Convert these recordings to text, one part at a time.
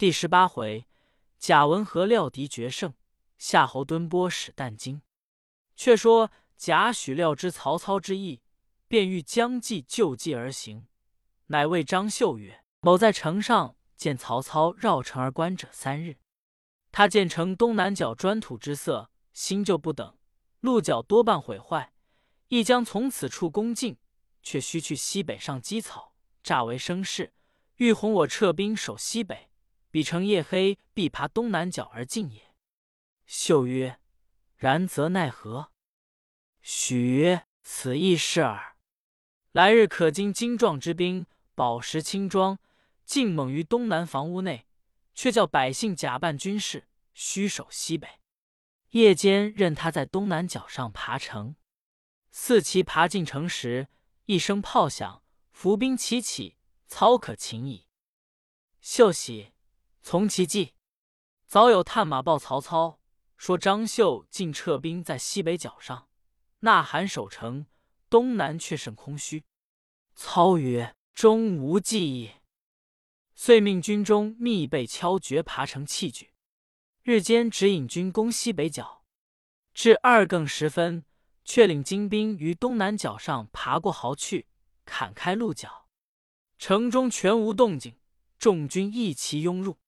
第十八回，贾文和料敌决胜，夏侯惇波使但惊。却说贾诩料知曹操之意，便欲将计就计而行，乃谓张绣曰：“某在城上见曹操绕城而观者三日，他见城东南角砖土之色新旧不等，鹿角多半毁坏，亦将从此处攻进，却须去西北上积草，诈为声势，欲哄我撤兵守西北。”彼城夜黑，必爬东南角而进也。秀曰：“然则奈何？”许曰：“此亦是耳。来日可经精壮之兵，宝石轻装，进猛于东南房屋内，却叫百姓假扮军士，虚守西北。夜间任他在东南角上爬城。四骑爬进城时，一声炮响，伏兵齐起，操可擒矣。”秀喜。从其计，早有探马报曹操，说张绣竟撤兵在西北角上，呐喊守城，东南却甚空虚。操曰：“终无计矣。”遂命军中密备敲决爬城器具，日间指引军攻西北角。至二更时分，却领精兵于东南角上爬过壕去，砍开鹿角，城中全无动静，众军一齐拥入。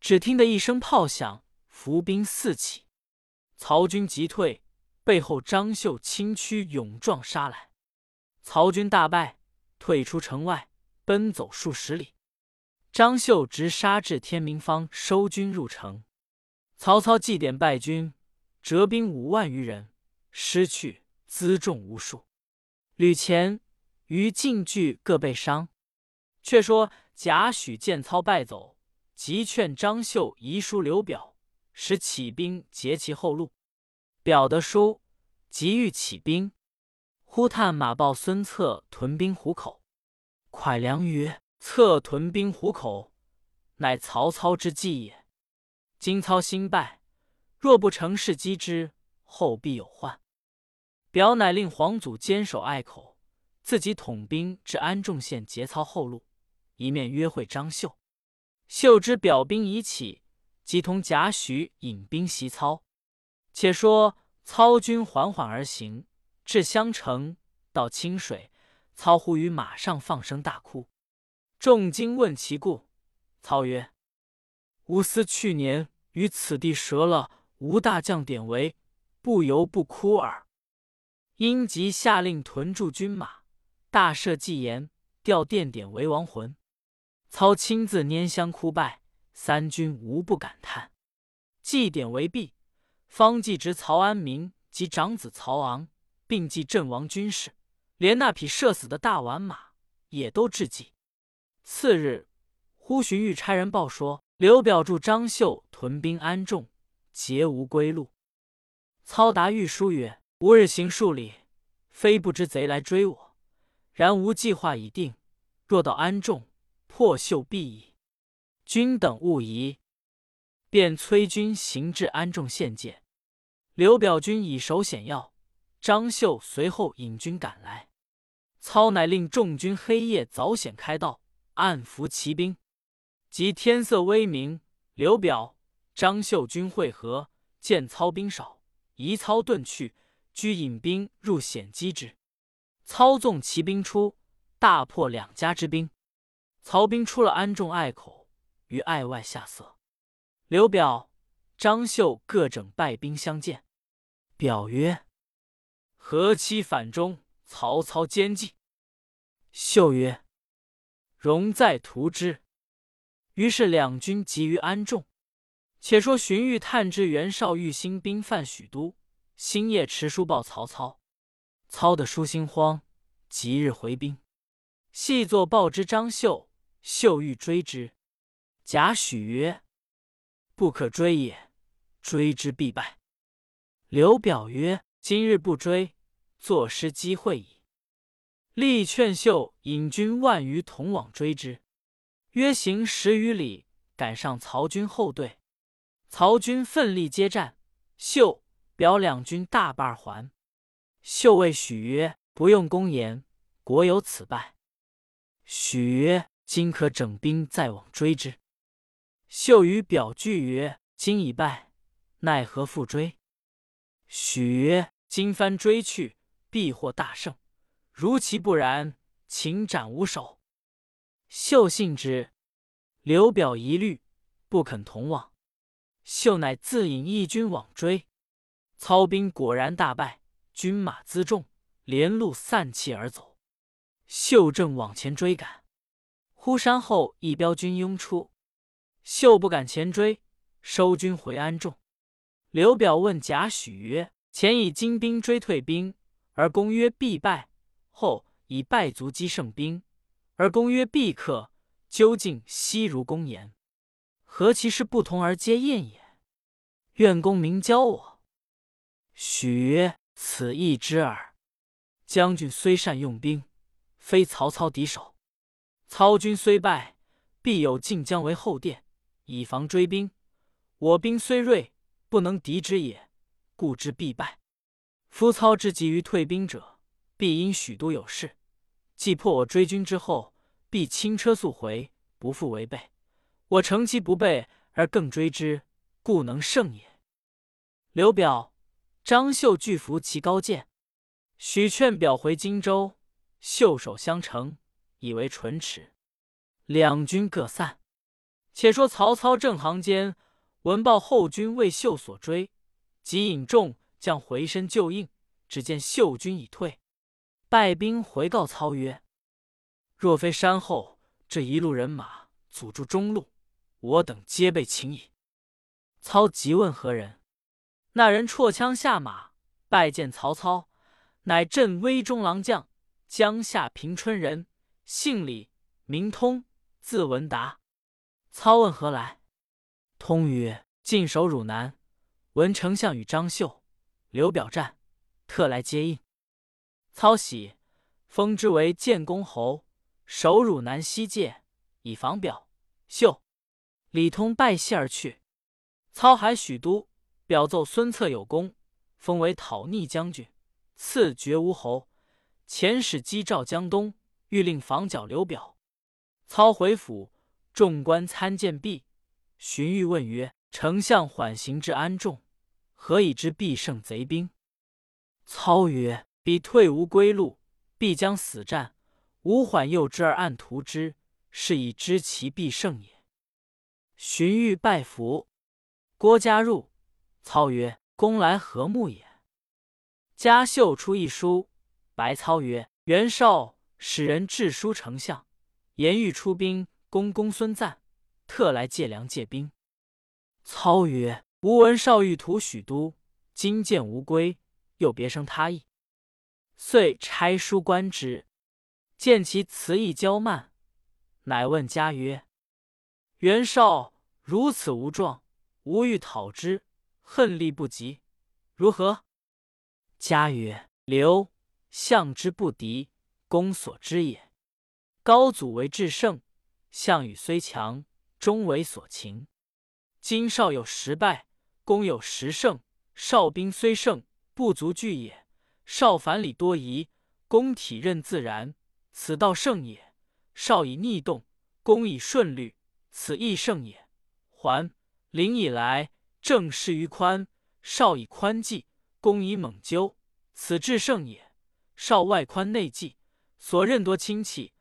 只听得一声炮响，伏兵四起，曹军急退，背后张绣轻驱勇撞杀来，曹军大败，退出城外，奔走数十里。张绣直杀至天明方，收军入城。曹操祭典败军，折兵五万余人，失去辎重无数。吕虔、于禁惧各被伤。却说贾诩见操败走。急劝张绣遗书刘表，使起兵截其后路。表得书，急欲起兵。忽探马报孙策屯兵虎口。蒯良曰：“策屯兵虎口，乃曹操之计也。今操新败，若不乘势击之，后必有患。”表乃令黄祖坚守隘口，自己统兵至安众县截操后路，一面约会张绣。秀之表兵已起，即同贾诩引兵袭操。且说操军缓缓而行，至襄城，到清水，操忽于马上放声大哭。众惊问其故，操曰：“吾思去年于此地折了吴大将典韦，不由不哭耳。因即下令屯驻军马，大赦祭言，调殿典韦亡魂。”操亲自拈香哭拜，三军无不感叹。祭典为毕，方继侄曹安民及长子曹昂，并祭阵亡军士，连那匹射死的大宛马也都致祭。次日，忽荀彧差人报说，刘表助张绣屯兵安众，皆无归路。操答御书曰：“吾日行数里，非不知贼来追我，然吾计划已定，若到安众。”破秀必矣，君等勿疑。便催军行至安众县界，刘表军已守险要，张绣随后引军赶来。操乃令众军黑夜早险开道，暗伏骑兵。及天色微明，刘表、张绣军会合，见操兵少，移操遁去，居引兵入险击之。操纵骑兵出，大破两家之兵。曹兵出了安众隘口，于隘外下色。刘表、张绣各整败兵相见。表曰：“何期反中？曹操奸计。”绣曰：“容再图之。”于是两军集于安众。且说荀彧探知袁绍欲兴兵犯许都，星夜持书报曹操。操的书心慌，即日回兵。细作报之张绣。秀欲追之，贾诩曰：“不可追也，追之必败。”刘表曰：“今日不追，坐失机会矣。”力劝秀引军万余同往追之，约行十余里，赶上曹军后队。曹军奋力接战，秀、表两军大败还。秀谓许曰：“不用公言，国有此败。”许曰。今可整兵再往追之。秀与表拒曰：“今已败，奈何复追？”许曰：“今番追去，必获大胜。如其不然，请斩无首。”秀信之。刘表疑虑，不肯同往。秀乃自引义军往追，操兵果然大败，军马辎重，连路散弃而走。秀正往前追赶，忽山后一彪军拥出，秀不敢前追，收军回安众。刘表问贾诩曰：“前以精兵追退兵，而公曰必败；后以败卒击胜兵，而公曰必克。究竟悉如公言，何其事不同而皆验也？愿公明教我。”许曰：“此易知耳。将军虽善用兵，非曹操敌手。操军虽败，必有晋江为后殿，以防追兵。我兵虽锐，不能敌之也，故之必败。夫操之急于退兵者，必因许都有事。既破我追军之后，必轻车速回，不复违背。我乘其不备而更追之，故能胜也。”刘表、张绣俱服其高见。许劝表回荆州，袖手相承，以为唇齿。两军各散。且说曹操正行间。闻报后军为秀所追，即引众将回身救应。只见秀军已退，败兵回告操曰：“若非山后这一路人马阻住中路，我等皆被擒矣。”操急问何人，那人绰枪下马，拜见曹操，乃镇威中郎将江夏平春人，姓李，名通，字文达。操问何来？通曰：“晋守汝南，闻丞相与张绣、刘表战，特来接应。”操喜，封之为建公侯，守汝南西界，以防表、绣。李通拜谢而去。操还许都，表奏孙策有功，封为讨逆将军，赐爵吴侯。遣使击赵江东，欲令防剿刘表。操回府，众官参见毕。荀彧问曰：“丞相缓行至安众，何以知必胜贼兵？”操曰：“彼退无归路，必将死战。吾缓诱之而暗图之，是以知其必胜也。”荀彧拜服。郭嘉入，操曰：“公来何目也？”嘉绣出一书，白操曰：“袁绍使人致书丞相，言欲出兵攻公孙瓒。”特来借粮借兵。操曰：“吾闻少欲图许都，今见无归，又别生他意，遂差书观之，见其辞意骄慢，乃问家曰：‘袁绍如此无状，吾欲讨之，恨力不及，如何？’家曰：‘刘项之不敌，公所知也。高祖为至圣，项羽虽强。’”终为所擒。今少有十败，公有十胜。少兵虽胜，不足惧也。少反礼多疑，公体任自然，此道胜也。少以逆动，公以顺律，此亦胜也。还临以来，正事于宽，少以宽济，公以猛究，此至胜也。少外宽内济，所任多亲戚，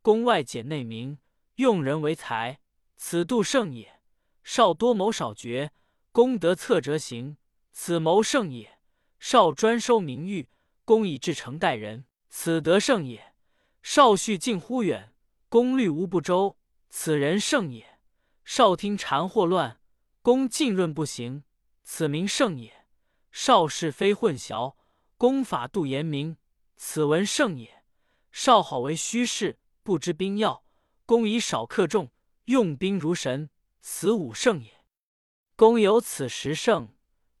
公外简内明，用人为才。此度胜也。少多谋少决，功德策折行，此谋胜也。少专收名誉，公以至诚待人，此德胜也。少叙近乎远，功虑无不周，此人胜也。少听谗惑乱，公浸润不行，此名胜也。少是非混淆，公法度严明，此文胜也。少好为虚事，不知兵要，公以少克众。用兵如神，此武胜也。公有此十胜，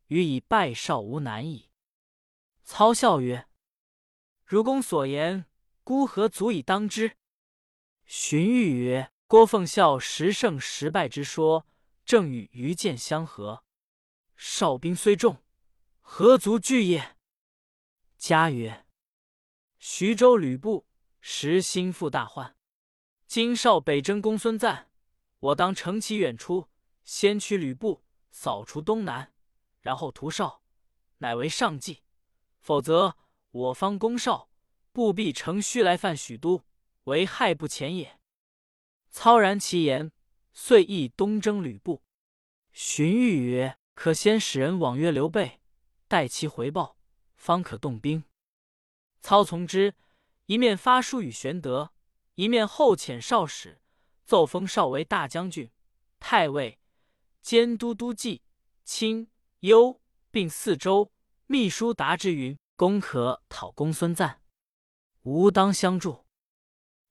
予以败少无难矣。操笑曰：“如公所言，孤何足以当之？”荀彧曰：“郭奉孝十胜十败之说，正与愚见相合。少兵虽众，何足惧也？”嘉曰：“徐州吕布实心腹大患，今少北征公孙瓒。”我当乘其远出，先驱吕布扫除东南，然后屠绍，乃为上计。否则，我方攻绍，不必乘虚来犯许都，为害不浅也。”操然其言，遂意东征吕布。荀彧曰：“可先使人往约刘备，待其回报，方可动兵。”操从之，一面发书与玄德，一面后遣少使，奏封少为大将军、太尉。兼都督冀、青、幽，并四州。秘书达之云：“公可讨公孙瓒，吾当相助。”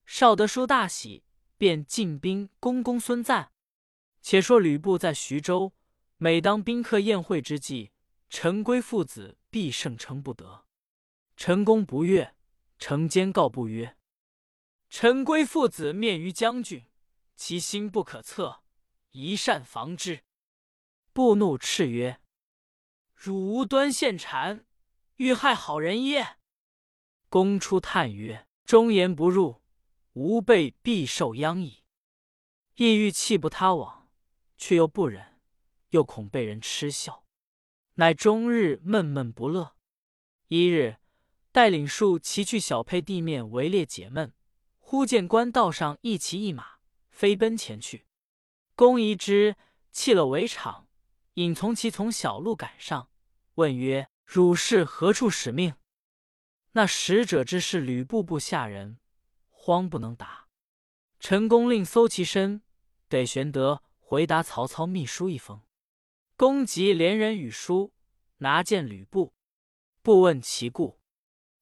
少德书大喜，便进兵攻公孙瓒。且说吕布在徐州，每当宾客宴会之际，陈规父子必胜称不得。陈宫不悦，乘间告不曰：“陈规父子面于将军，其心不可测，宜善防之。”布怒斥曰：“汝无端陷谗，欲害好人耶？”公出叹曰：“忠言不入，吾辈必受殃矣。”意欲弃不他往，却又不忍，又恐被人嗤笑，乃终日闷闷不乐。一日，带领数骑去小沛地面围猎解闷，忽见官道上一骑一马飞奔前去，公疑之，弃了围场。引从其从小路赶上，问曰：“汝是何处使命？”那使者之是吕布部下人，慌不能答。陈宫令搜其身，得玄德回答曹操秘书一封。公即连人与书，拿见吕布。不问其故，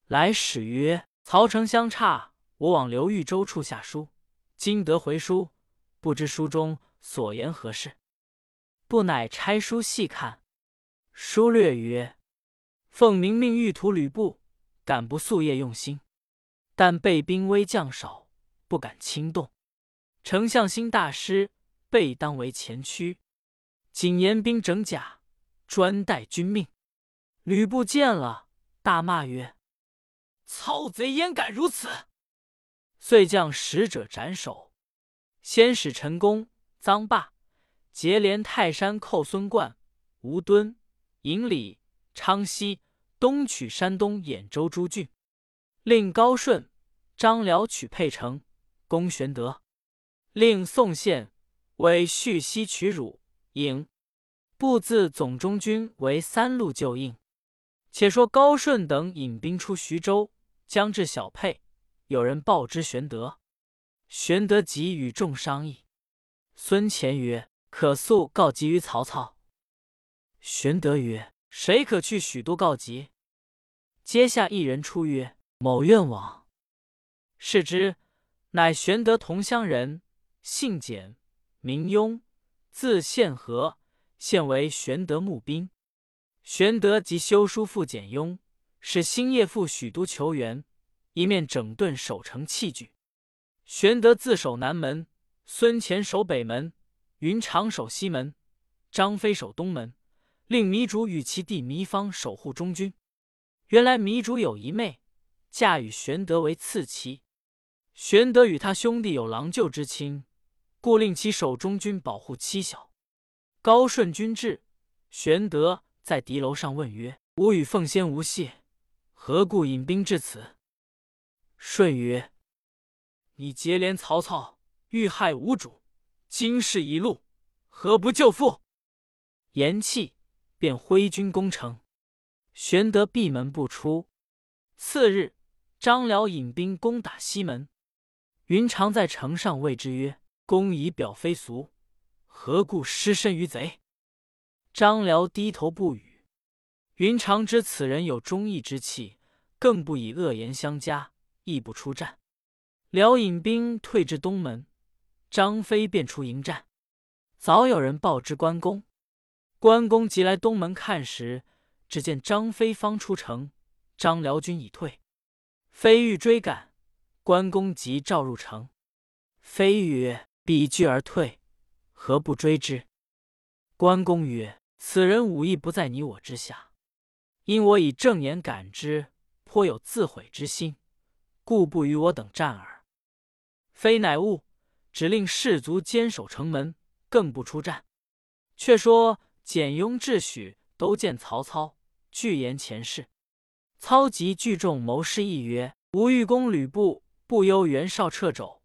来使曰：“曹丞相差我往刘豫州处下书，今得回书，不知书中所言何事。”不乃拆书细看，书略曰：“奉明命欲屠吕布，敢不夙夜用心？但备兵微将少，不敢轻动。丞相心大失，备当为前驱。谨严兵整甲，专待君命。”吕布见了，大骂曰：“操贼焉敢如此！”遂将使者斩首，先使陈宫、臧霸。结连泰山寇孙贯、吴敦、颍里、昌西，东取山东兖州诸郡，令高顺、张辽取沛城，攻玄德；令宋宪为续西取汝、颍，布自总中军为三路救应。且说高顺等引兵出徐州，将至小沛，有人报之玄德，玄德即与众商议。孙乾曰。可速告急于曹操。玄德曰：“谁可去许都告急？”阶下一人出曰：“某愿往。”是之，乃玄德同乡人，姓简，名雍，字宪和，现为玄德募兵。玄德即修书复简雍，使星夜赴许都求援，一面整顿守城器具。玄德自守南门，孙乾守北门。云长守西门，张飞守东门，令糜竺与其弟糜芳守护中军。原来糜竺有一妹，嫁与玄德为次妻。玄德与他兄弟有郎舅之亲，故令其守中军，保护妻小。高顺军至，玄德在敌楼上问曰：“吾与奉先无隙，何故引兵至此？”舜曰：“你结连曹操，欲害吾主。”今事一路，何不救父？言讫，便挥军攻城。玄德闭门不出。次日，张辽引兵攻打西门。云长在城上谓之曰：“公以表非俗，何故失身于贼？”张辽低头不语。云长知此人有忠义之气，更不以恶言相加，亦不出战。辽引兵退至东门。张飞便出迎战，早有人报知关公。关公即来东门看时，只见张飞方出城，张辽军已退。飞欲追赶，关公即召入城。飞曰：“彼拒而退，何不追之？”关公曰：“此人武艺不在你我之下，因我以正言感之，颇有自毁之心，故不与我等战耳。”非乃悟。只令士卒坚守城门，更不出战。却说简雍、智许都见曹操，具言前事。操即聚众谋士议曰：“吾欲攻吕布，不忧袁绍掣肘，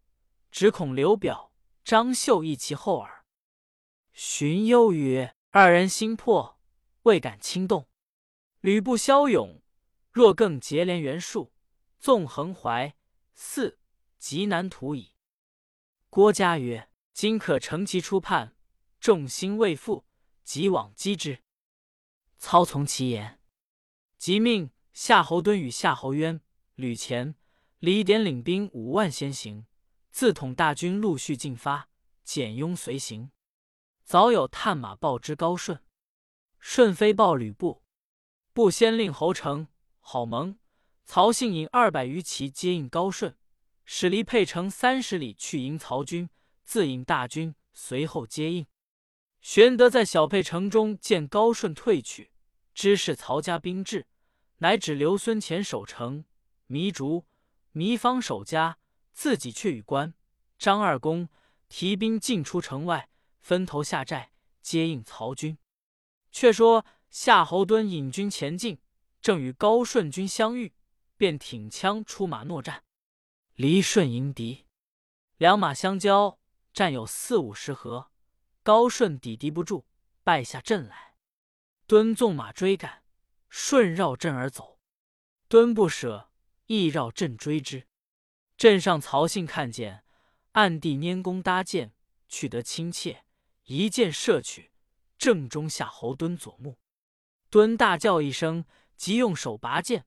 只恐刘表、张绣一其后耳。”荀攸曰：“二人心魄，未敢轻动。吕布骁勇，若更结连袁术，纵横淮泗，极难图矣。”郭嘉曰：“今可乘其出叛，众心未复，即往击之。”操从其言，即命。夏侯惇与夏侯渊、吕虔、李典领兵五万先行，自统大军陆续进发。简雍随行。早有探马报之高顺，顺飞报吕布，布先令侯成、郝萌、曹信引二百余骑接应高顺，使离沛城三十里去迎曹军，自引大军随后接应。玄德在小沛城中见高顺退去，知是曹家兵至。乃指刘孙乾守城，糜竺、糜芳守家，自己却与关张二公提兵进出城外，分头下寨接应曹军。却说夏侯惇引军前进，正与高顺军相遇，便挺枪出马搦战。离顺迎敌，两马相交，战有四五十合，高顺抵敌不住，败下阵来。惇纵马追赶。顺绕阵而走，敦不舍，亦绕阵追之。阵上曹信看见，暗地拈弓搭箭，取得亲切，一箭射去，正中夏侯惇左目。惇大叫一声，即用手拔剑，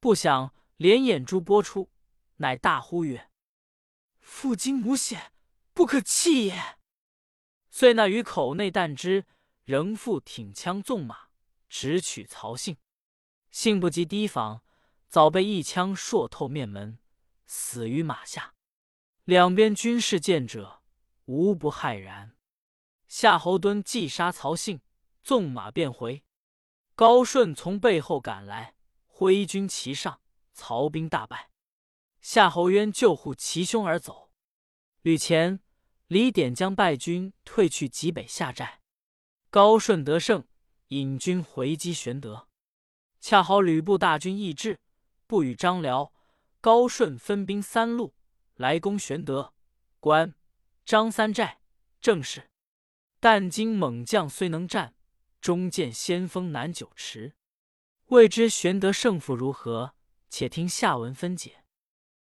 不想连眼珠拨出，乃大呼曰：“父精母血，不可弃也！”遂那于口内弹之，仍复挺枪纵马，直取曹信。幸不及提防，早被一枪硕透面门，死于马下。两边军士见者，无不骇然。夏侯惇既杀曹信，纵马便回。高顺从背后赶来，挥军齐上，曹兵大败。夏侯渊救护其兄而走。吕虔、李典将败军退去极北下寨。高顺得胜，引军回击玄德。恰好吕布大军易至，不与张辽、高顺分兵三路来攻玄德、关张三寨。正是，但今猛将虽能战，终见先锋难久持。未知玄德胜负如何？且听下文分解。